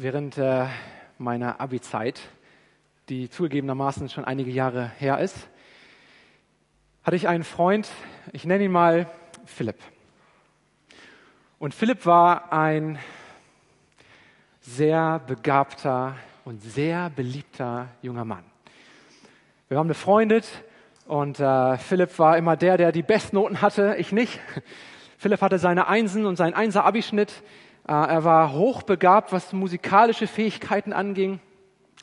Während äh, meiner Abi-Zeit, die zugegebenermaßen schon einige Jahre her ist, hatte ich einen Freund, ich nenne ihn mal Philipp. Und Philipp war ein sehr begabter und sehr beliebter junger Mann. Wir waren befreundet und äh, Philipp war immer der, der die Bestnoten hatte, ich nicht. Philipp hatte seine Einsen und seinen Einser-Abischnitt. Äh, er war hochbegabt, was musikalische Fähigkeiten anging,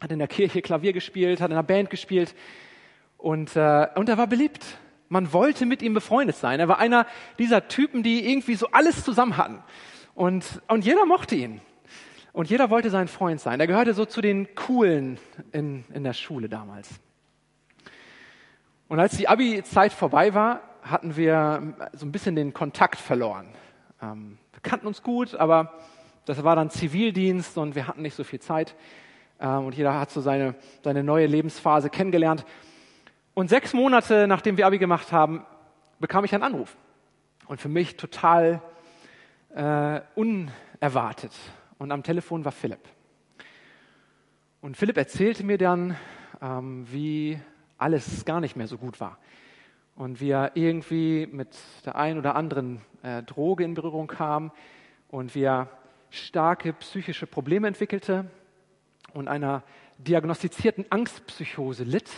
hat in der Kirche Klavier gespielt, hat in einer Band gespielt und, äh, und er war beliebt. Man wollte mit ihm befreundet sein. Er war einer dieser Typen, die irgendwie so alles zusammen hatten. Und, und jeder mochte ihn. Und jeder wollte sein Freund sein. Er gehörte so zu den Coolen in, in der Schule damals. Und als die Abi-Zeit vorbei war, hatten wir so ein bisschen den Kontakt verloren. Ähm, kannten uns gut, aber das war dann Zivildienst und wir hatten nicht so viel Zeit. Ähm, und jeder hat so seine, seine neue Lebensphase kennengelernt. Und sechs Monate nachdem wir Abi gemacht haben, bekam ich einen Anruf. Und für mich total äh, unerwartet. Und am Telefon war Philipp. Und Philipp erzählte mir dann, ähm, wie alles gar nicht mehr so gut war und wie er irgendwie mit der einen oder anderen äh, Droge in Berührung kam und wie er starke psychische Probleme entwickelte und einer diagnostizierten Angstpsychose litt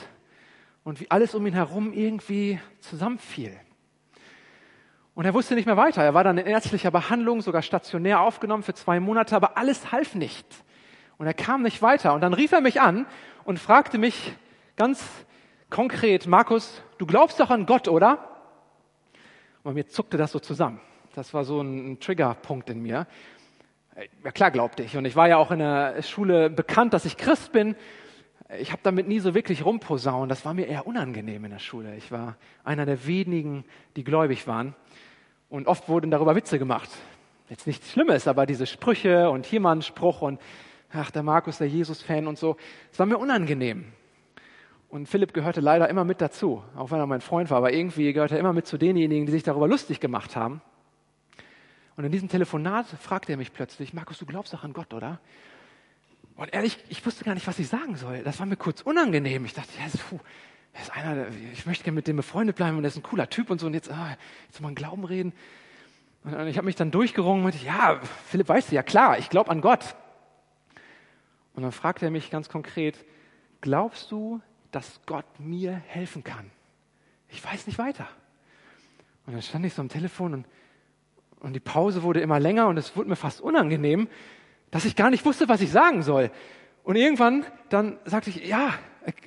und wie alles um ihn herum irgendwie zusammenfiel. Und er wusste nicht mehr weiter. Er war dann in ärztlicher Behandlung, sogar stationär aufgenommen für zwei Monate, aber alles half nicht. Und er kam nicht weiter. Und dann rief er mich an und fragte mich ganz konkret, Markus, du glaubst doch an Gott, oder? Und mir zuckte das so zusammen. Das war so ein Triggerpunkt in mir. Ja klar glaubte ich. Und ich war ja auch in der Schule bekannt, dass ich Christ bin. Ich habe damit nie so wirklich rumposaunt. Das war mir eher unangenehm in der Schule. Ich war einer der wenigen, die gläubig waren. Und oft wurden darüber Witze gemacht. Jetzt nichts Schlimmes, aber diese Sprüche und hier mal ein Spruch und ach, der Markus, der Jesus-Fan und so. Es war mir unangenehm. Und Philipp gehörte leider immer mit dazu, auch wenn er mein Freund war, aber irgendwie gehörte er immer mit zu denjenigen, die sich darüber lustig gemacht haben. Und in diesem Telefonat fragte er mich plötzlich, Markus, du glaubst doch an Gott, oder? Und ehrlich, ich wusste gar nicht, was ich sagen soll. Das war mir kurz unangenehm. Ich dachte, ja, puh, er ist einer, ich möchte gerne mit dem befreundet bleiben und er ist ein cooler Typ und so. Und jetzt, ah, jetzt mal einen Glauben reden. Und ich habe mich dann durchgerungen und ja, Philipp weißt du, ja klar, ich glaube an Gott. Und dann fragte er mich ganz konkret, glaubst du, dass Gott mir helfen kann. Ich weiß nicht weiter. Und dann stand ich so am Telefon und, und die Pause wurde immer länger und es wurde mir fast unangenehm, dass ich gar nicht wusste, was ich sagen soll. Und irgendwann dann sagte ich, ja,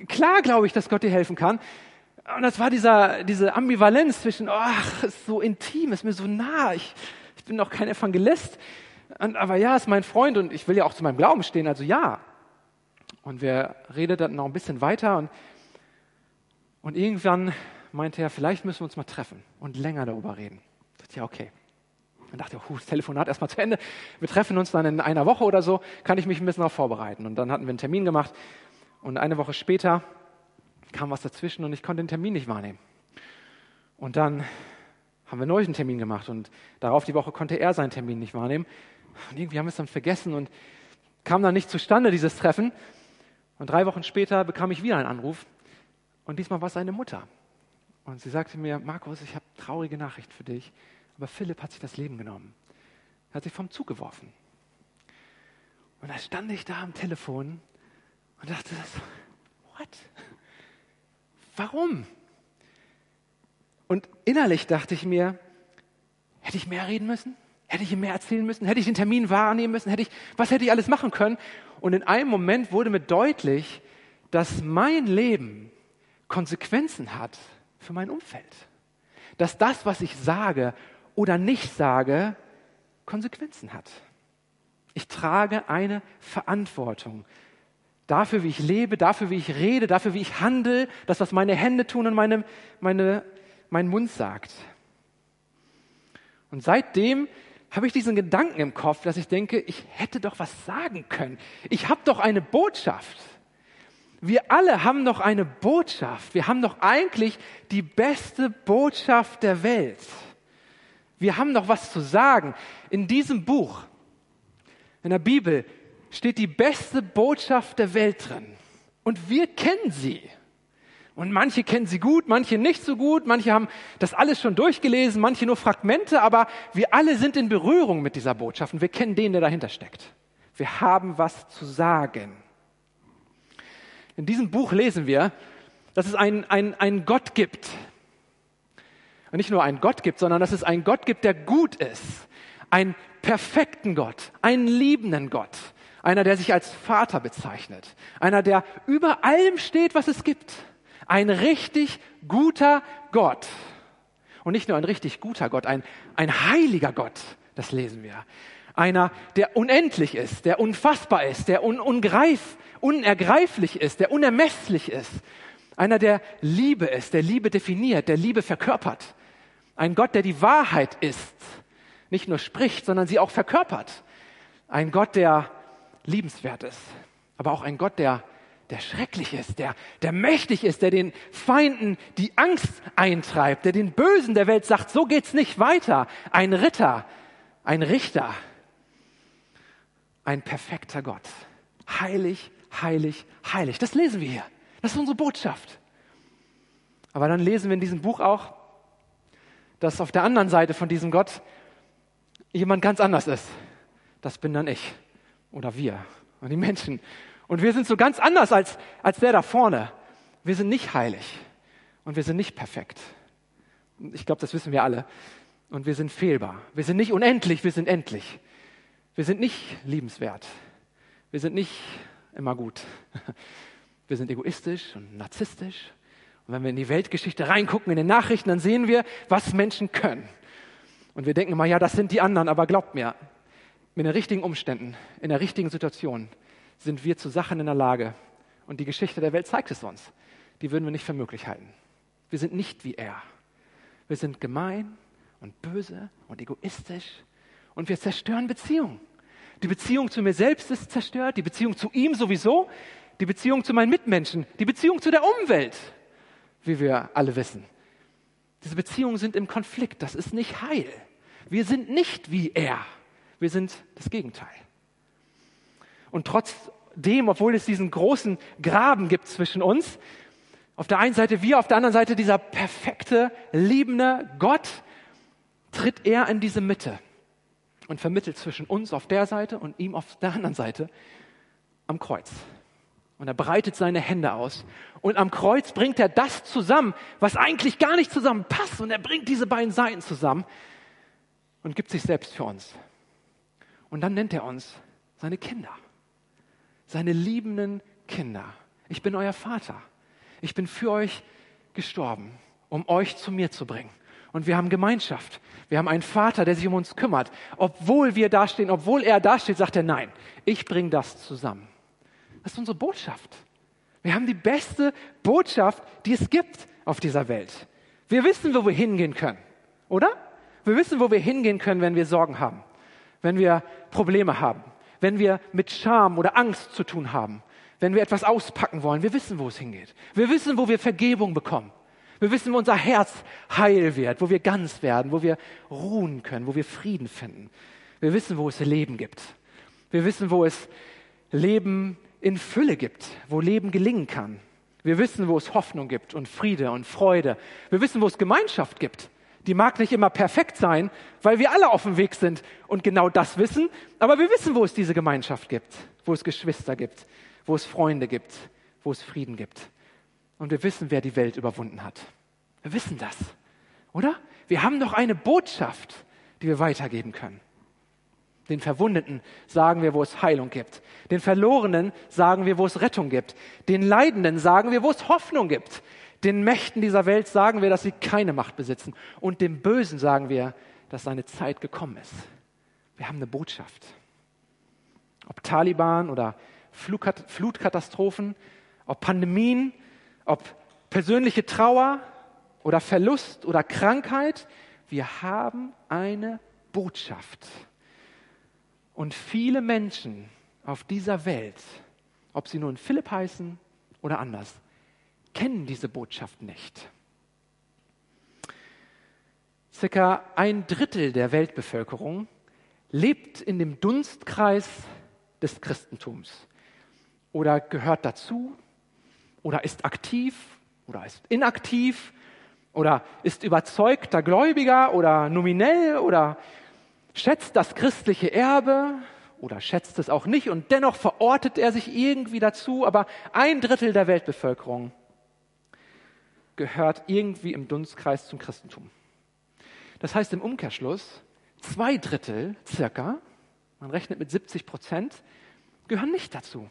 klar glaube ich, dass Gott dir helfen kann. Und das war dieser, diese Ambivalenz zwischen, ach, ist so intim, ist mir so nah, ich, ich bin noch kein Evangelist. Und, aber ja, ist mein Freund und ich will ja auch zu meinem Glauben stehen, also ja. Und wir redeten noch ein bisschen weiter und, und irgendwann meinte er, vielleicht müssen wir uns mal treffen und länger darüber reden. Ich dachte, ja, okay. Dann dachte ich, oh, das Telefonat erstmal zu Ende. Wir treffen uns dann in einer Woche oder so, kann ich mich ein bisschen darauf vorbereiten. Und dann hatten wir einen Termin gemacht und eine Woche später kam was dazwischen und ich konnte den Termin nicht wahrnehmen. Und dann haben wir neulich einen Termin gemacht und darauf die Woche konnte er seinen Termin nicht wahrnehmen. Und irgendwie haben wir es dann vergessen und kam dann nicht zustande, dieses Treffen. Und drei Wochen später bekam ich wieder einen Anruf und diesmal war es seine Mutter. Und sie sagte mir, Markus, ich habe traurige Nachricht für dich, aber Philipp hat sich das Leben genommen. Er hat sich vom Zug geworfen. Und da stand ich da am Telefon und dachte, what? Warum? Und innerlich dachte ich mir, hätte ich mehr reden müssen? Hätte ich ihm mehr erzählen müssen? Hätte ich den Termin wahrnehmen müssen? Hätte ich, was hätte ich alles machen können? Und in einem Moment wurde mir deutlich, dass mein Leben Konsequenzen hat für mein Umfeld. Dass das, was ich sage oder nicht sage, Konsequenzen hat. Ich trage eine Verantwortung dafür, wie ich lebe, dafür, wie ich rede, dafür, wie ich handle, das, was meine Hände tun und meine, meine, mein Mund sagt. Und seitdem habe ich diesen Gedanken im Kopf, dass ich denke, ich hätte doch was sagen können. Ich habe doch eine Botschaft. Wir alle haben doch eine Botschaft. Wir haben doch eigentlich die beste Botschaft der Welt. Wir haben doch was zu sagen. In diesem Buch, in der Bibel, steht die beste Botschaft der Welt drin. Und wir kennen sie. Und manche kennen sie gut, manche nicht so gut, manche haben das alles schon durchgelesen, manche nur Fragmente, aber wir alle sind in Berührung mit dieser Botschaft und wir kennen den, der dahinter steckt. Wir haben was zu sagen. In diesem Buch lesen wir, dass es einen, einen, einen Gott gibt. Und nicht nur einen Gott gibt, sondern dass es einen Gott gibt, der gut ist. Einen perfekten Gott, einen liebenden Gott. Einer, der sich als Vater bezeichnet. Einer, der über allem steht, was es gibt ein richtig guter Gott. Und nicht nur ein richtig guter Gott, ein, ein heiliger Gott, das lesen wir. Einer, der unendlich ist, der unfassbar ist, der un, ungreif, unergreiflich ist, der unermesslich ist. Einer, der Liebe ist, der Liebe definiert, der Liebe verkörpert. Ein Gott, der die Wahrheit ist, nicht nur spricht, sondern sie auch verkörpert. Ein Gott, der liebenswert ist, aber auch ein Gott, der der schrecklich ist, der, der mächtig ist, der den Feinden die Angst eintreibt, der den Bösen der Welt sagt, so geht's nicht weiter. Ein Ritter, ein Richter, ein perfekter Gott. Heilig, heilig, heilig. Das lesen wir hier. Das ist unsere Botschaft. Aber dann lesen wir in diesem Buch auch, dass auf der anderen Seite von diesem Gott jemand ganz anders ist. Das bin dann ich oder wir und die Menschen. Und wir sind so ganz anders als, als der da vorne. Wir sind nicht heilig und wir sind nicht perfekt. Ich glaube, das wissen wir alle. Und wir sind fehlbar. Wir sind nicht unendlich, wir sind endlich. Wir sind nicht liebenswert. Wir sind nicht immer gut. Wir sind egoistisch und narzisstisch. Und wenn wir in die Weltgeschichte reingucken, in den Nachrichten, dann sehen wir, was Menschen können. Und wir denken immer, ja, das sind die anderen, aber glaubt mir, mit den richtigen Umständen, in der richtigen Situation, sind wir zu Sachen in der Lage. Und die Geschichte der Welt zeigt es uns. Die würden wir nicht für möglich halten. Wir sind nicht wie er. Wir sind gemein und böse und egoistisch und wir zerstören Beziehungen. Die Beziehung zu mir selbst ist zerstört, die Beziehung zu ihm sowieso, die Beziehung zu meinen Mitmenschen, die Beziehung zu der Umwelt, wie wir alle wissen. Diese Beziehungen sind im Konflikt, das ist nicht heil. Wir sind nicht wie er, wir sind das Gegenteil. Und trotzdem, obwohl es diesen großen Graben gibt zwischen uns, auf der einen Seite wir, auf der anderen Seite dieser perfekte, liebende Gott, tritt er in diese Mitte und vermittelt zwischen uns auf der Seite und ihm auf der anderen Seite am Kreuz. Und er breitet seine Hände aus. Und am Kreuz bringt er das zusammen, was eigentlich gar nicht zusammenpasst. Und er bringt diese beiden Seiten zusammen und gibt sich selbst für uns. Und dann nennt er uns seine Kinder seine liebenden Kinder. Ich bin euer Vater. Ich bin für euch gestorben, um euch zu mir zu bringen. Und wir haben Gemeinschaft. Wir haben einen Vater, der sich um uns kümmert. Obwohl wir dastehen, obwohl er dasteht, sagt er, nein, ich bringe das zusammen. Das ist unsere Botschaft. Wir haben die beste Botschaft, die es gibt auf dieser Welt. Wir wissen, wo wir hingehen können, oder? Wir wissen, wo wir hingehen können, wenn wir Sorgen haben, wenn wir Probleme haben wenn wir mit Scham oder Angst zu tun haben, wenn wir etwas auspacken wollen. Wir wissen, wo es hingeht. Wir wissen, wo wir Vergebung bekommen. Wir wissen, wo unser Herz heil wird, wo wir ganz werden, wo wir ruhen können, wo wir Frieden finden. Wir wissen, wo es Leben gibt. Wir wissen, wo es Leben in Fülle gibt, wo Leben gelingen kann. Wir wissen, wo es Hoffnung gibt und Friede und Freude. Wir wissen, wo es Gemeinschaft gibt die mag nicht immer perfekt sein, weil wir alle auf dem Weg sind und genau das wissen. Aber wir wissen, wo es diese Gemeinschaft gibt, wo es Geschwister gibt, wo es Freunde gibt, wo es Frieden gibt. Und wir wissen, wer die Welt überwunden hat. Wir wissen das, oder? Wir haben doch eine Botschaft, die wir weitergeben können. Den Verwundeten sagen wir, wo es Heilung gibt. Den Verlorenen sagen wir, wo es Rettung gibt. Den Leidenden sagen wir, wo es Hoffnung gibt. Den Mächten dieser Welt sagen wir, dass sie keine Macht besitzen. Und dem Bösen sagen wir, dass seine Zeit gekommen ist. Wir haben eine Botschaft. Ob Taliban oder Flutkatastrophen, ob Pandemien, ob persönliche Trauer oder Verlust oder Krankheit, wir haben eine Botschaft. Und viele Menschen auf dieser Welt, ob sie nun Philipp heißen oder anders, kennen diese Botschaft nicht. Circa ein Drittel der Weltbevölkerung lebt in dem Dunstkreis des Christentums oder gehört dazu oder ist aktiv oder ist inaktiv oder ist überzeugter Gläubiger oder nominell oder schätzt das christliche Erbe oder schätzt es auch nicht und dennoch verortet er sich irgendwie dazu, aber ein Drittel der Weltbevölkerung gehört irgendwie im Dunstkreis zum Christentum. Das heißt im Umkehrschluss, zwei Drittel circa, man rechnet mit 70 Prozent, gehören nicht dazu.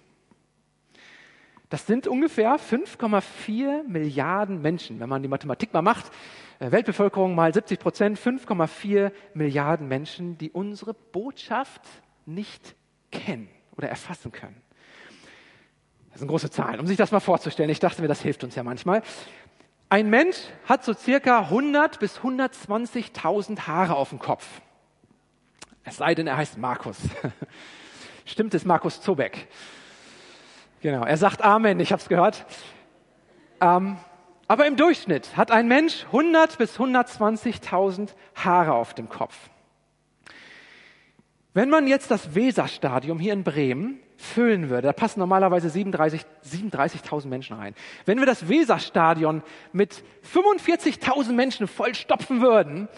Das sind ungefähr 5,4 Milliarden Menschen, wenn man die Mathematik mal macht. Äh, Weltbevölkerung mal 70 Prozent, 5,4 Milliarden Menschen, die unsere Botschaft nicht kennen oder erfassen können. Das sind große Zahlen, um sich das mal vorzustellen. Ich dachte mir, das hilft uns ja manchmal. Ein Mensch hat so circa 100 bis 120.000 Haare auf dem Kopf. Es sei denn, er heißt Markus. Stimmt es, Markus Zobeck? Genau, er sagt Amen, ich habe es gehört. Ähm, aber im Durchschnitt hat ein Mensch 100 bis 120.000 Haare auf dem Kopf. Wenn man jetzt das Weserstadium hier in Bremen füllen würde, da passen normalerweise 37.000 37 Menschen rein. Wenn wir das Weserstadion mit 45.000 Menschen vollstopfen würden,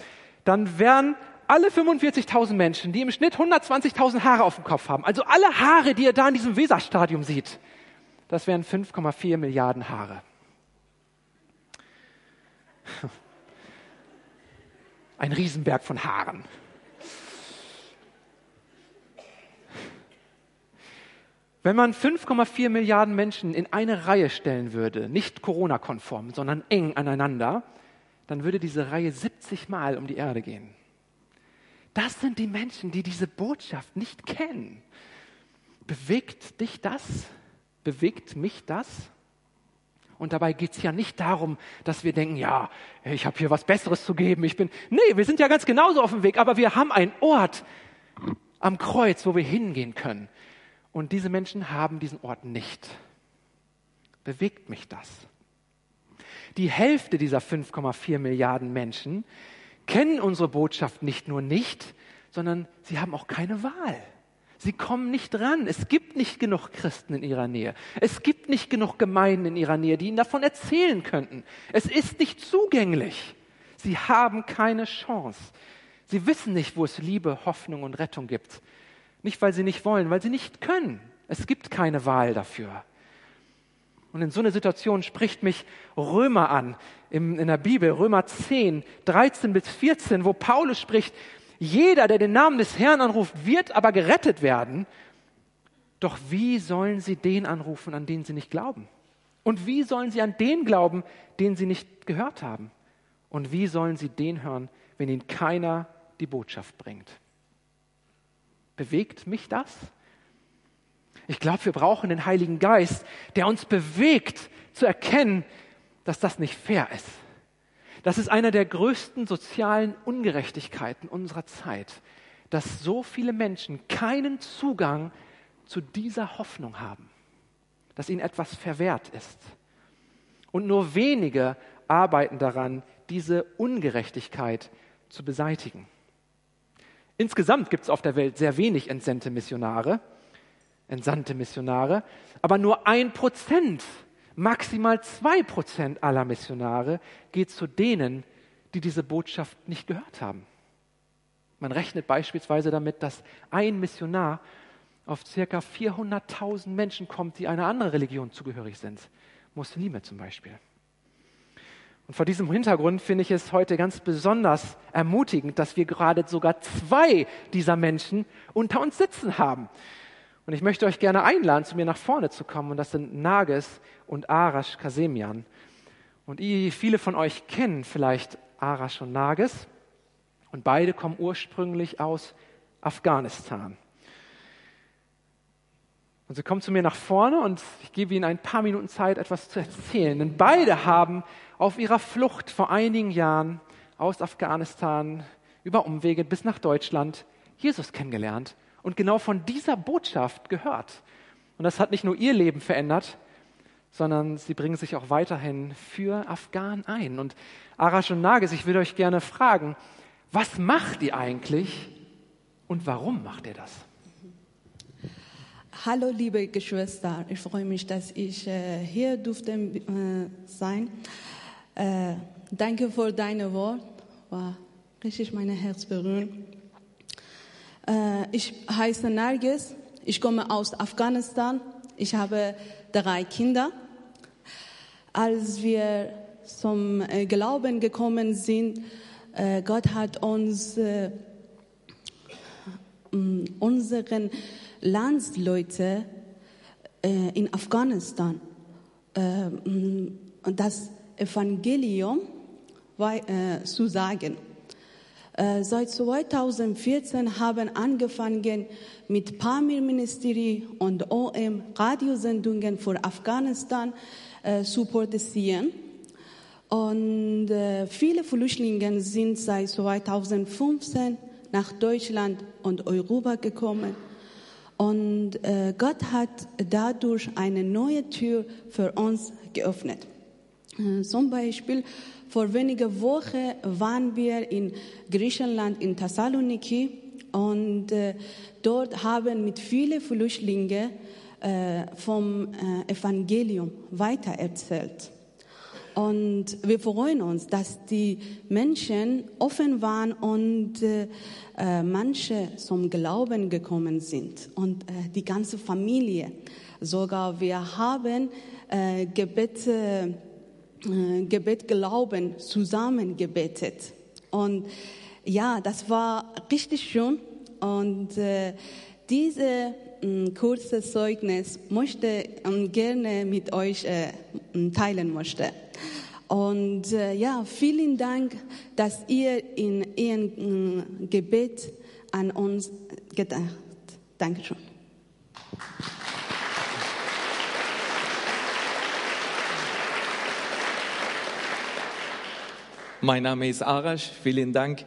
dann wären alle 45.000 Menschen, die im Schnitt 120.000 Haare auf dem Kopf haben, also alle Haare, die ihr da in diesem Weserstadium sieht, das wären 5,4 Milliarden Haare. Ein Riesenberg von Haaren. Wenn man 5,4 Milliarden Menschen in eine Reihe stellen würde, nicht Corona-konform, sondern eng aneinander, dann würde diese Reihe 70 Mal um die Erde gehen. Das sind die Menschen, die diese Botschaft nicht kennen. Bewegt dich das? Bewegt mich das? Und dabei geht es ja nicht darum, dass wir denken, ja, ich habe hier was Besseres zu geben. Ich bin, nee, wir sind ja ganz genauso auf dem Weg, aber wir haben einen Ort am Kreuz, wo wir hingehen können. Und diese Menschen haben diesen Ort nicht. Bewegt mich das? Die Hälfte dieser 5,4 Milliarden Menschen kennen unsere Botschaft nicht nur nicht, sondern sie haben auch keine Wahl. Sie kommen nicht ran. Es gibt nicht genug Christen in ihrer Nähe. Es gibt nicht genug Gemeinden in ihrer Nähe, die ihnen davon erzählen könnten. Es ist nicht zugänglich. Sie haben keine Chance. Sie wissen nicht, wo es Liebe, Hoffnung und Rettung gibt. Nicht, weil sie nicht wollen, weil sie nicht können. Es gibt keine Wahl dafür. Und in so einer Situation spricht mich Römer an, in der Bibel, Römer 10, 13 bis 14, wo Paulus spricht, jeder, der den Namen des Herrn anruft, wird aber gerettet werden. Doch wie sollen sie den anrufen, an den sie nicht glauben? Und wie sollen sie an den glauben, den sie nicht gehört haben? Und wie sollen sie den hören, wenn ihnen keiner die Botschaft bringt? Bewegt mich das? Ich glaube, wir brauchen den Heiligen Geist, der uns bewegt zu erkennen, dass das nicht fair ist das ist einer der größten sozialen Ungerechtigkeiten unserer Zeit, dass so viele Menschen keinen Zugang zu dieser Hoffnung haben, dass ihnen etwas verwehrt ist. Und nur wenige arbeiten daran, diese Ungerechtigkeit zu beseitigen. Insgesamt gibt es auf der Welt sehr wenig entsandte Missionare, entsandte Missionare, aber nur ein Prozent Maximal zwei Prozent aller Missionare geht zu denen, die diese Botschaft nicht gehört haben. Man rechnet beispielsweise damit, dass ein Missionar auf circa 400.000 Menschen kommt, die einer anderen Religion zugehörig sind. Muslime zum Beispiel. Und vor diesem Hintergrund finde ich es heute ganz besonders ermutigend, dass wir gerade sogar zwei dieser Menschen unter uns sitzen haben. Und ich möchte euch gerne einladen, zu mir nach vorne zu kommen. Und das sind Nages und Arash Kasemian. Und viele von euch kennen vielleicht Arash und Nages. Und beide kommen ursprünglich aus Afghanistan. Und sie kommen zu mir nach vorne und ich gebe ihnen ein paar Minuten Zeit, etwas zu erzählen. Denn beide haben auf ihrer Flucht vor einigen Jahren aus Afghanistan über Umwege bis nach Deutschland Jesus kennengelernt und genau von dieser Botschaft gehört. Und das hat nicht nur ihr Leben verändert, sondern sie bringen sich auch weiterhin für Afghanen ein. Und Arash und Nages, ich würde euch gerne fragen, was macht ihr eigentlich und warum macht ihr das? Hallo liebe Geschwister, ich freue mich, dass ich äh, hier durfte äh, sein. Äh, danke für deine Wort, war richtig mein Herz berühren. Äh, ich heiße Nargis, ich komme aus Afghanistan, ich habe drei Kinder. Als wir zum äh, Glauben gekommen sind, äh, Gott hat uns unseren Landsleute äh, in Afghanistan äh, das Evangelium äh, zu sagen. Äh, seit 2014 haben angefangen mit Pamir-Ministerie und OM Radiosendungen für Afghanistan äh, zu produzieren. Und viele Flüchtlinge sind seit 2015 nach Deutschland und Europa gekommen. Und Gott hat dadurch eine neue Tür für uns geöffnet. Äh, zum Beispiel vor wenigen Wochen waren wir in Griechenland, in Thessaloniki, und äh, dort haben mit vielen Flüchtlingen äh, vom Evangelium weitererzählt. Und wir freuen uns, dass die Menschen offen waren und manche zum Glauben gekommen sind und die ganze Familie. Sogar wir haben äh, Gebet, äh, Gebet Glauben zusammen gebetet. Und ja, das war richtig schön. Und äh, diese ein kurzes Zeugnis möchte ähm, gerne mit euch äh, teilen möchte. Und äh, ja, vielen Dank, dass ihr in ihrem Gebet an uns gedacht. Dankeschön. Mein Name ist Arash. Vielen Dank,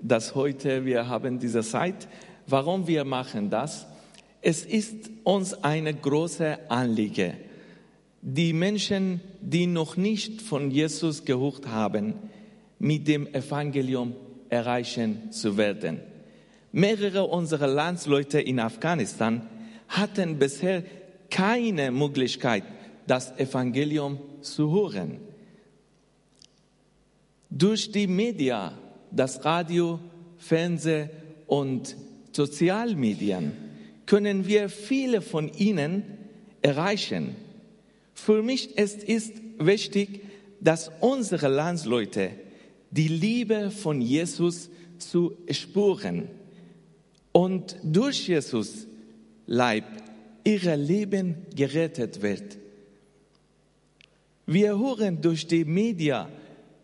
dass heute wir haben diese Zeit. Warum wir machen das? Es ist uns eine große Anliege, die Menschen, die noch nicht von Jesus gehört haben, mit dem Evangelium erreichen zu werden. Mehrere unserer Landsleute in Afghanistan hatten bisher keine Möglichkeit, das Evangelium zu hören. Durch die Medien, das Radio, Fernsehen und Sozialmedien können wir viele von ihnen erreichen. Für mich ist es wichtig, dass unsere Landsleute die Liebe von Jesus zu spüren und durch Jesus Leib ihr Leben gerettet wird. Wir hören durch die Medien,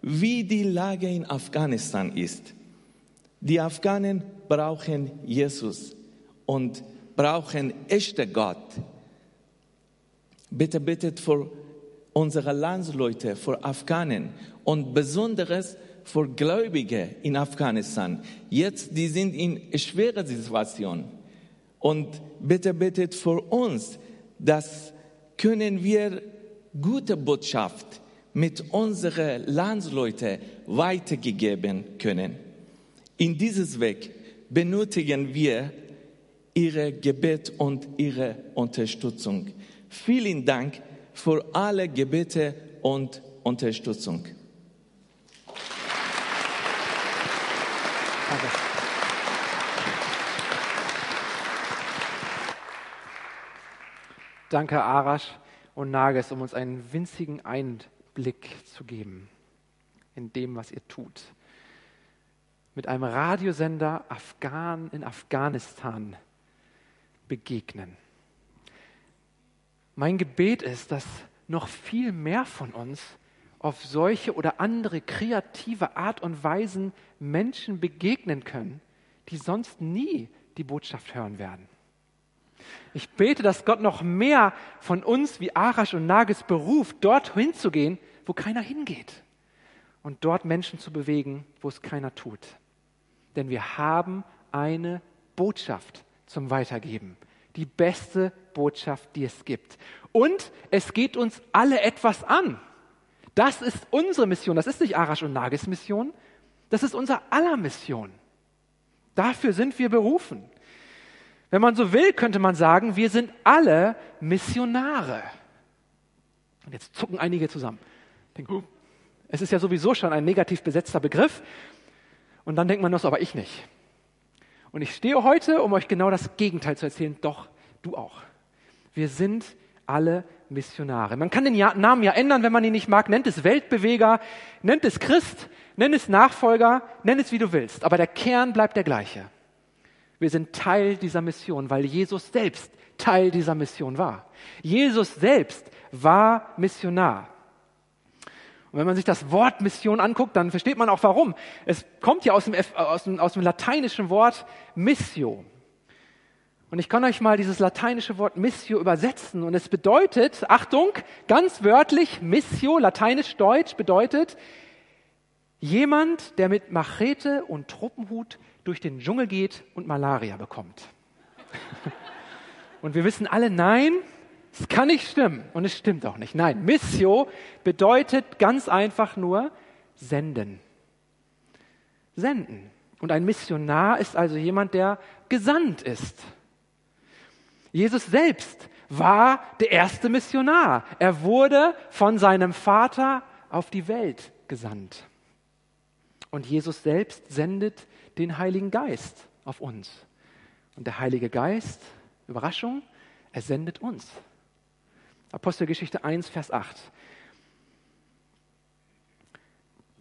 wie die Lage in Afghanistan ist. Die Afghanen brauchen Jesus und brauchen echte Gott. Bitte bittet für unsere Landsleute, für Afghanen und besonderes für Gläubige in Afghanistan. Jetzt, die sind in schwerer Situation. Und bitte bittet für uns, dass können wir gute Botschaft mit unseren Landsleuten weitergegeben können. In dieses Weg benötigen wir Ihre Gebet und Ihre Unterstützung. Vielen Dank für alle Gebete und Unterstützung. Danke. Danke, Arash und Nages, um uns einen winzigen Einblick zu geben in dem, was ihr tut. Mit einem Radiosender Afghan in Afghanistan begegnen. Mein Gebet ist, dass noch viel mehr von uns auf solche oder andere kreative Art und Weisen Menschen begegnen können, die sonst nie die Botschaft hören werden. Ich bete, dass Gott noch mehr von uns wie Arash und Nagis beruft, dorthin zu gehen, wo keiner hingeht. Und dort Menschen zu bewegen, wo es keiner tut. Denn wir haben eine Botschaft zum Weitergeben. Die beste Botschaft, die es gibt. Und es geht uns alle etwas an. Das ist unsere Mission. Das ist nicht Arash und Nagis Mission. Das ist unser aller Mission. Dafür sind wir berufen. Wenn man so will, könnte man sagen, wir sind alle Missionare. Und jetzt zucken einige zusammen. Denken, es ist ja sowieso schon ein negativ besetzter Begriff. Und dann denkt man so, aber ich nicht. Und ich stehe heute, um euch genau das Gegenteil zu erzählen. Doch, du auch. Wir sind alle Missionare. Man kann den Namen ja ändern, wenn man ihn nicht mag. Nennt es Weltbeweger, nennt es Christ, nennt es Nachfolger, nennt es wie du willst. Aber der Kern bleibt der gleiche. Wir sind Teil dieser Mission, weil Jesus selbst Teil dieser Mission war. Jesus selbst war Missionar. Und wenn man sich das Wort Mission anguckt, dann versteht man auch warum. Es kommt ja aus dem, aus dem, aus dem lateinischen Wort Missio. Und ich kann euch mal dieses lateinische Wort Missio übersetzen. Und es bedeutet, Achtung, ganz wörtlich, Missio, lateinisch-deutsch bedeutet, jemand, der mit Machete und Truppenhut durch den Dschungel geht und Malaria bekommt. und wir wissen alle, nein, es kann nicht stimmen. Und es stimmt auch nicht. Nein, Missio bedeutet ganz einfach nur senden. Senden. Und ein Missionar ist also jemand, der gesandt ist. Jesus selbst war der erste Missionar. Er wurde von seinem Vater auf die Welt gesandt. Und Jesus selbst sendet den Heiligen Geist auf uns. Und der Heilige Geist, Überraschung, er sendet uns. Apostelgeschichte 1, Vers 8.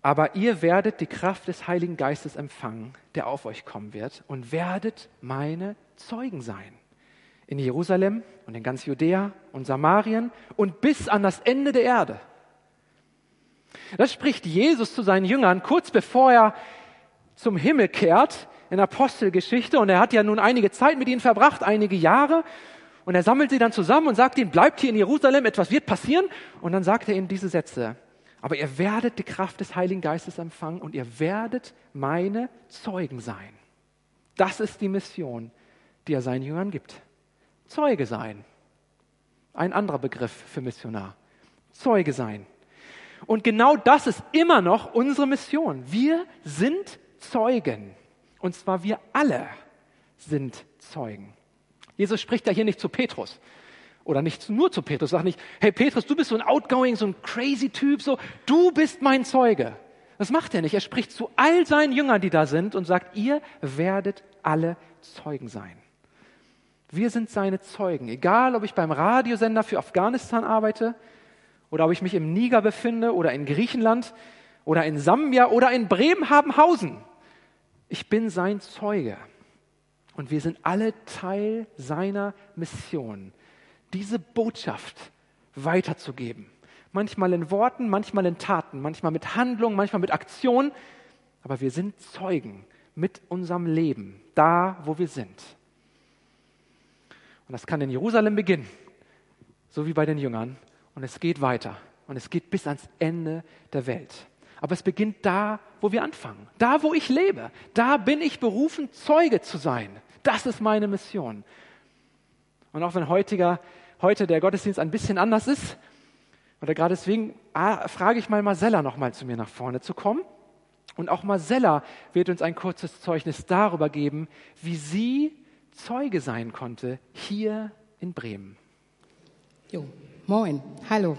Aber ihr werdet die Kraft des Heiligen Geistes empfangen, der auf euch kommen wird, und werdet meine Zeugen sein. In Jerusalem und in ganz Judäa und Samarien und bis an das Ende der Erde. Das spricht Jesus zu seinen Jüngern kurz bevor er zum Himmel kehrt in Apostelgeschichte. Und er hat ja nun einige Zeit mit ihnen verbracht, einige Jahre. Und er sammelt sie dann zusammen und sagt ihnen, bleibt hier in Jerusalem, etwas wird passieren. Und dann sagt er ihnen diese Sätze. Aber ihr werdet die Kraft des Heiligen Geistes empfangen und ihr werdet meine Zeugen sein. Das ist die Mission, die er seinen Jüngern gibt. Zeuge sein. Ein anderer Begriff für Missionar. Zeuge sein. Und genau das ist immer noch unsere Mission. Wir sind Zeugen. Und zwar wir alle sind Zeugen. Jesus spricht ja hier nicht zu Petrus oder nicht nur zu Petrus, sagt nicht, hey Petrus, du bist so ein outgoing, so ein crazy Typ, so, du bist mein Zeuge. Das macht er nicht. Er spricht zu all seinen Jüngern, die da sind und sagt, ihr werdet alle Zeugen sein. Wir sind seine Zeugen. Egal, ob ich beim Radiosender für Afghanistan arbeite oder ob ich mich im Niger befinde oder in Griechenland oder in Sambia oder in Bremen-Habenhausen. Ich bin sein Zeuge. Und wir sind alle Teil seiner Mission, diese Botschaft weiterzugeben. Manchmal in Worten, manchmal in Taten, manchmal mit Handlung, manchmal mit Aktion. Aber wir sind Zeugen mit unserem Leben, da wo wir sind. Und das kann in Jerusalem beginnen, so wie bei den Jüngern. Und es geht weiter. Und es geht bis ans Ende der Welt. Aber es beginnt da, wo wir anfangen. Da, wo ich lebe. Da bin ich berufen, Zeuge zu sein. Das ist meine Mission. Und auch wenn heutiger, heute der Gottesdienst ein bisschen anders ist, oder gerade deswegen ah, frage ich mal Marcella nochmal zu mir nach vorne zu kommen. Und auch Marcella wird uns ein kurzes Zeugnis darüber geben, wie sie Zeuge sein konnte hier in Bremen. Jo, moin, hallo.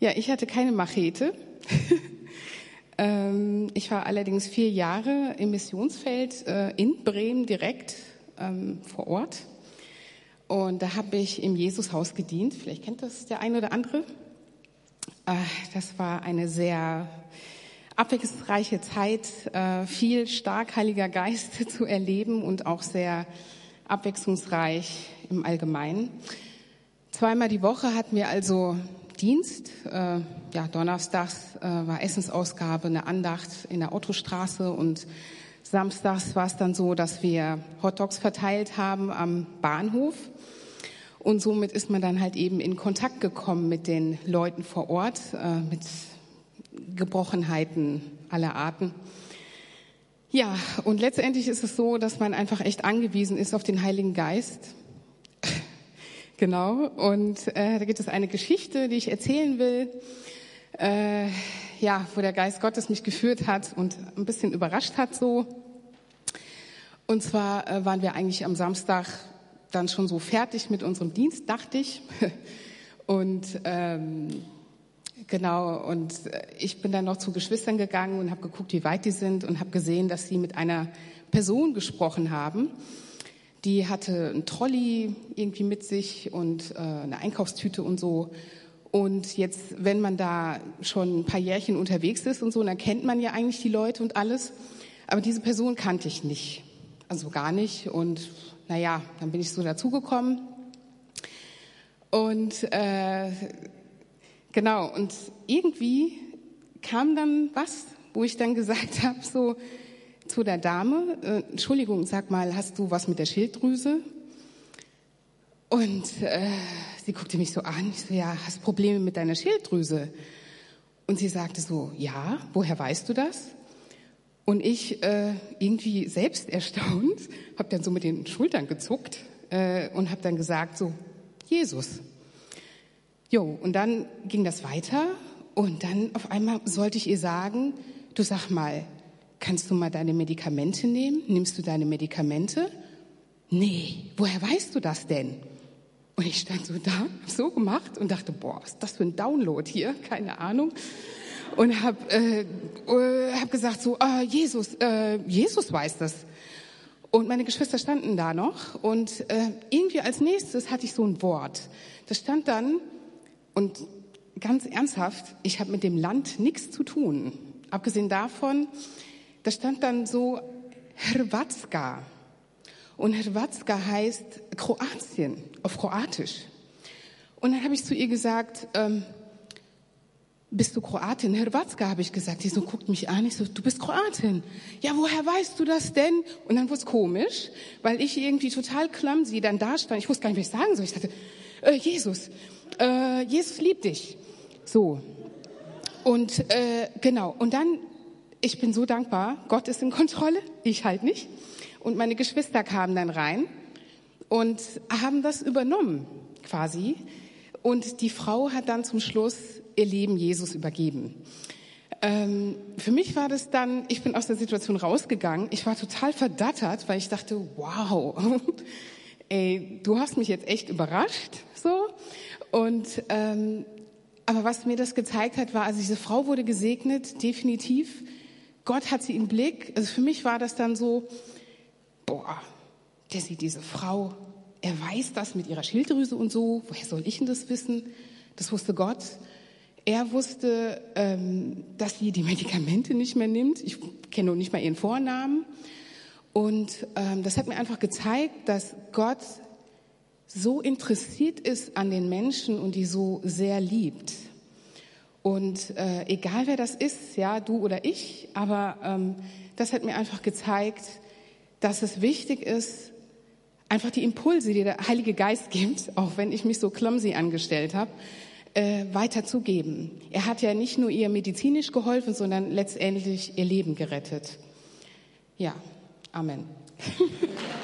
Ja, ich hatte keine Machete. Ähm, ich war allerdings vier Jahre im Missionsfeld äh, in Bremen direkt ähm, vor Ort. Und da habe ich im Jesushaus gedient. Vielleicht kennt das der eine oder andere. Äh, das war eine sehr abwechslungsreiche Zeit, äh, viel stark Heiliger Geist zu erleben und auch sehr abwechslungsreich im Allgemeinen. Zweimal die Woche hatten wir also Dienst. Äh, ja, donnerstags äh, war Essensausgabe, eine Andacht in der Ottostraße und samstags war es dann so, dass wir Hotdogs verteilt haben am Bahnhof. Und somit ist man dann halt eben in Kontakt gekommen mit den Leuten vor Ort, äh, mit Gebrochenheiten aller Arten. Ja, und letztendlich ist es so, dass man einfach echt angewiesen ist auf den Heiligen Geist Genau, und äh, da gibt es eine Geschichte, die ich erzählen will, äh, ja, wo der Geist Gottes mich geführt hat und ein bisschen überrascht hat so. Und zwar äh, waren wir eigentlich am Samstag dann schon so fertig mit unserem Dienst, dachte ich. Und ähm, genau, und äh, ich bin dann noch zu Geschwistern gegangen und habe geguckt, wie weit die sind und habe gesehen, dass sie mit einer Person gesprochen haben. Die hatte einen Trolley irgendwie mit sich und äh, eine Einkaufstüte und so. Und jetzt, wenn man da schon ein paar Jährchen unterwegs ist und so, dann kennt man ja eigentlich die Leute und alles. Aber diese Person kannte ich nicht. Also gar nicht. Und naja, dann bin ich so dazugekommen. Und äh, genau, und irgendwie kam dann was, wo ich dann gesagt habe, so zu der Dame, äh, Entschuldigung, sag mal, hast du was mit der Schilddrüse? Und äh, sie guckte mich so an, ich so, ja, hast Probleme mit deiner Schilddrüse? Und sie sagte so, ja, woher weißt du das? Und ich äh, irgendwie selbst erstaunt, habe dann so mit den Schultern gezuckt äh, und habe dann gesagt so, Jesus. Jo, und dann ging das weiter und dann auf einmal sollte ich ihr sagen, du sag mal, kannst du mal deine Medikamente nehmen? Nimmst du deine Medikamente? Nee, woher weißt du das denn? Und ich stand so da, so gemacht und dachte, boah, was ist das für ein Download hier? Keine Ahnung und habe äh, äh, hab gesagt so, ah, Jesus, äh, Jesus weiß das. Und meine Geschwister standen da noch und äh, irgendwie als nächstes hatte ich so ein Wort. Das stand dann und ganz ernsthaft, ich habe mit dem Land nichts zu tun. Abgesehen davon, da stand dann so Hrvatska. Und Hrvatska heißt Kroatien auf Kroatisch. Und dann habe ich zu ihr gesagt, ähm, bist du Kroatin? Hrvatska, habe ich gesagt. Die so guckt mich an. Ich so, du bist Kroatin. Ja, woher weißt du das denn? Und dann wurde es komisch, weil ich irgendwie total clumsy dann da stand. Ich wusste gar nicht, was ich sagen soll. Ich dachte, äh, Jesus, äh, Jesus liebt dich. So. Und äh, genau. Und dann, ich bin so dankbar. Gott ist in Kontrolle. Ich halt nicht. Und meine Geschwister kamen dann rein und haben das übernommen, quasi. Und die Frau hat dann zum Schluss ihr Leben Jesus übergeben. Ähm, für mich war das dann, ich bin aus der Situation rausgegangen. Ich war total verdattert, weil ich dachte, wow, ey, du hast mich jetzt echt überrascht, so. Und ähm, aber was mir das gezeigt hat, war, also diese Frau wurde gesegnet, definitiv. Gott hat sie im Blick. Also für mich war das dann so, boah, der sieht diese Frau, er weiß das mit ihrer Schilddrüse und so. Woher soll ich denn das wissen? Das wusste Gott. Er wusste, ähm, dass sie die Medikamente nicht mehr nimmt. Ich kenne noch nicht mal ihren Vornamen. Und ähm, das hat mir einfach gezeigt, dass Gott so interessiert ist an den Menschen und die so sehr liebt. Und äh, egal wer das ist, ja, du oder ich, aber ähm, das hat mir einfach gezeigt, dass es wichtig ist, einfach die Impulse, die der Heilige Geist gibt, auch wenn ich mich so clumsy angestellt habe, äh, weiterzugeben. Er hat ja nicht nur ihr medizinisch geholfen, sondern letztendlich ihr Leben gerettet. Ja, Amen.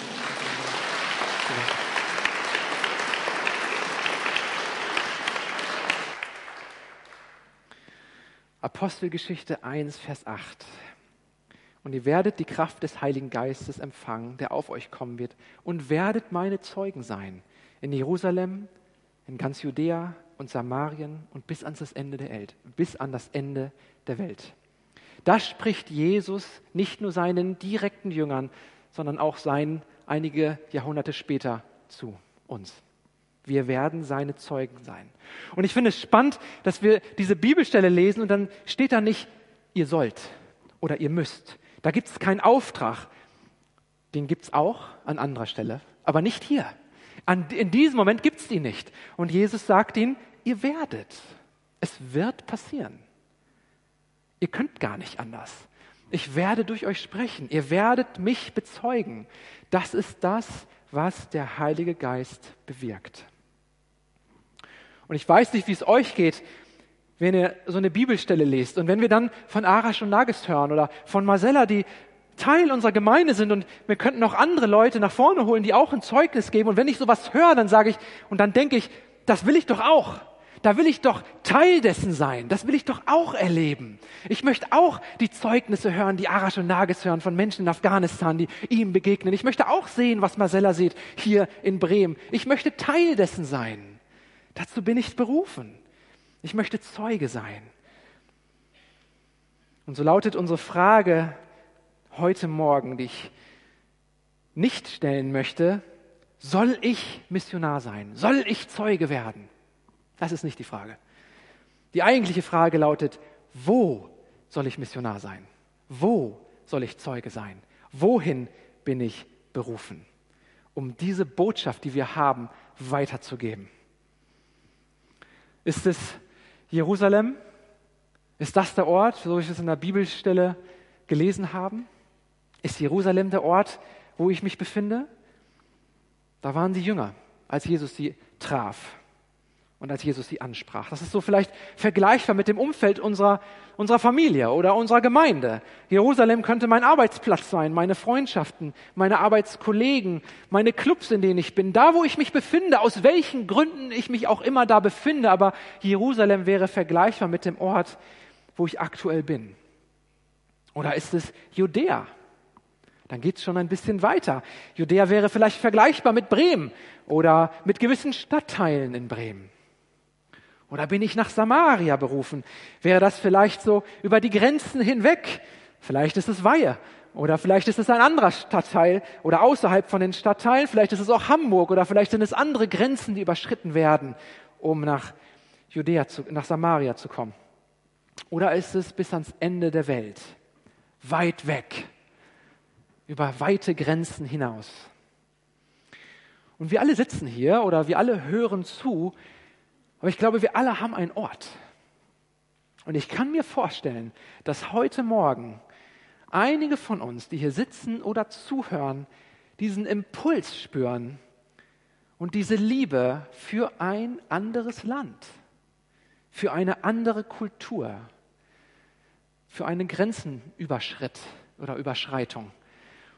Apostelgeschichte 1, Vers 8. Und ihr werdet die Kraft des Heiligen Geistes empfangen, der auf euch kommen wird, und werdet meine Zeugen sein in Jerusalem, in ganz Judäa und Samarien und bis an das Ende der Welt, bis an das Ende der Welt. Das spricht Jesus nicht nur seinen direkten Jüngern, sondern auch seinen einige Jahrhunderte später zu uns. Wir werden seine Zeugen sein. Und ich finde es spannend, dass wir diese Bibelstelle lesen und dann steht da nicht, ihr sollt oder ihr müsst. Da gibt es keinen Auftrag. Den gibt es auch an anderer Stelle, aber nicht hier. An, in diesem Moment gibt es die nicht. Und Jesus sagt ihnen, ihr werdet. Es wird passieren. Ihr könnt gar nicht anders. Ich werde durch euch sprechen. Ihr werdet mich bezeugen. Das ist das, was der Heilige Geist bewirkt. Und ich weiß nicht, wie es euch geht, wenn ihr so eine Bibelstelle lest und wenn wir dann von Arash und Nagis hören oder von Marcella, die Teil unserer Gemeinde sind und wir könnten auch andere Leute nach vorne holen, die auch ein Zeugnis geben. Und wenn ich sowas höre, dann sage ich, und dann denke ich, das will ich doch auch. da will ich doch Teil dessen sein. Das will ich doch auch erleben. Ich möchte auch die Zeugnisse hören, die Arash und Nagis hören von Menschen in Afghanistan, die ihm begegnen. Ich möchte auch sehen, was Marcella sieht hier in Bremen. Ich möchte Teil dessen sein. Dazu bin ich berufen. Ich möchte Zeuge sein. Und so lautet unsere Frage heute Morgen, die ich nicht stellen möchte, soll ich Missionar sein? Soll ich Zeuge werden? Das ist nicht die Frage. Die eigentliche Frage lautet, wo soll ich Missionar sein? Wo soll ich Zeuge sein? Wohin bin ich berufen? Um diese Botschaft, die wir haben, weiterzugeben. Ist es Jerusalem? Ist das der Ort, so ich es in der Bibelstelle gelesen habe? Ist Jerusalem der Ort, wo ich mich befinde? Da waren die Jünger, als Jesus sie traf und als Jesus sie ansprach. Das ist so vielleicht vergleichbar mit dem Umfeld unserer, unserer Familie oder unserer Gemeinde. Jerusalem könnte mein Arbeitsplatz sein, meine Freundschaften, meine Arbeitskollegen, meine Clubs, in denen ich bin, da, wo ich mich befinde, aus welchen Gründen ich mich auch immer da befinde. Aber Jerusalem wäre vergleichbar mit dem Ort, wo ich aktuell bin. Oder ist es Judäa? Dann geht es schon ein bisschen weiter. Judäa wäre vielleicht vergleichbar mit Bremen oder mit gewissen Stadtteilen in Bremen. Oder bin ich nach Samaria berufen? Wäre das vielleicht so über die Grenzen hinweg? Vielleicht ist es Weihe. Oder vielleicht ist es ein anderer Stadtteil oder außerhalb von den Stadtteilen. Vielleicht ist es auch Hamburg oder vielleicht sind es andere Grenzen, die überschritten werden, um nach Judäa, zu, nach Samaria zu kommen. Oder ist es bis ans Ende der Welt? Weit weg über weite Grenzen hinaus. Und wir alle sitzen hier oder wir alle hören zu, aber ich glaube, wir alle haben einen Ort. Und ich kann mir vorstellen, dass heute Morgen einige von uns, die hier sitzen oder zuhören, diesen Impuls spüren und diese Liebe für ein anderes Land, für eine andere Kultur, für einen Grenzenüberschritt oder Überschreitung.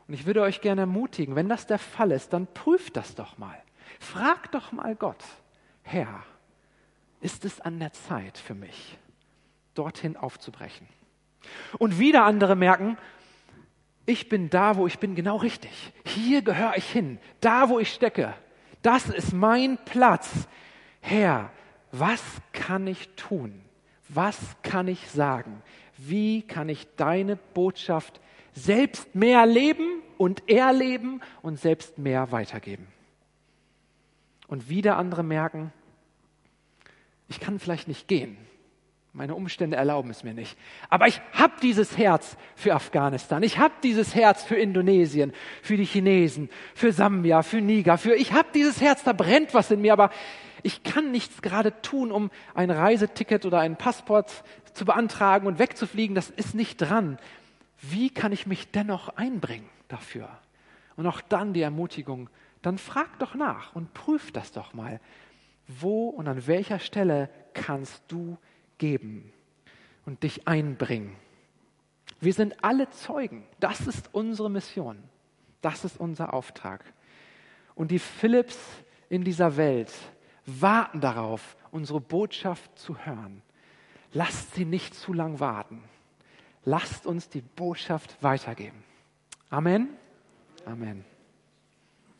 Und ich würde euch gerne ermutigen, wenn das der Fall ist, dann prüft das doch mal. Fragt doch mal Gott, Herr, ist es an der Zeit für mich, dorthin aufzubrechen? Und wieder andere merken, ich bin da, wo ich bin, genau richtig. Hier gehöre ich hin, da, wo ich stecke. Das ist mein Platz. Herr, was kann ich tun? Was kann ich sagen? Wie kann ich deine Botschaft selbst mehr leben und erleben und selbst mehr weitergeben. Und wieder andere merken, ich kann vielleicht nicht gehen. Meine Umstände erlauben es mir nicht. Aber ich habe dieses Herz für Afghanistan. Ich habe dieses Herz für Indonesien, für die Chinesen, für Sambia, für Niger. Für ich habe dieses Herz, da brennt was in mir, aber ich kann nichts gerade tun, um ein Reiseticket oder einen Passport zu beantragen und wegzufliegen. Das ist nicht dran wie kann ich mich dennoch einbringen dafür? Und auch dann die Ermutigung, dann frag doch nach und prüf das doch mal. Wo und an welcher Stelle kannst du geben und dich einbringen? Wir sind alle Zeugen. Das ist unsere Mission. Das ist unser Auftrag. Und die Philips in dieser Welt warten darauf, unsere Botschaft zu hören. Lasst sie nicht zu lang warten. Lasst uns die Botschaft weitergeben. Amen. Amen.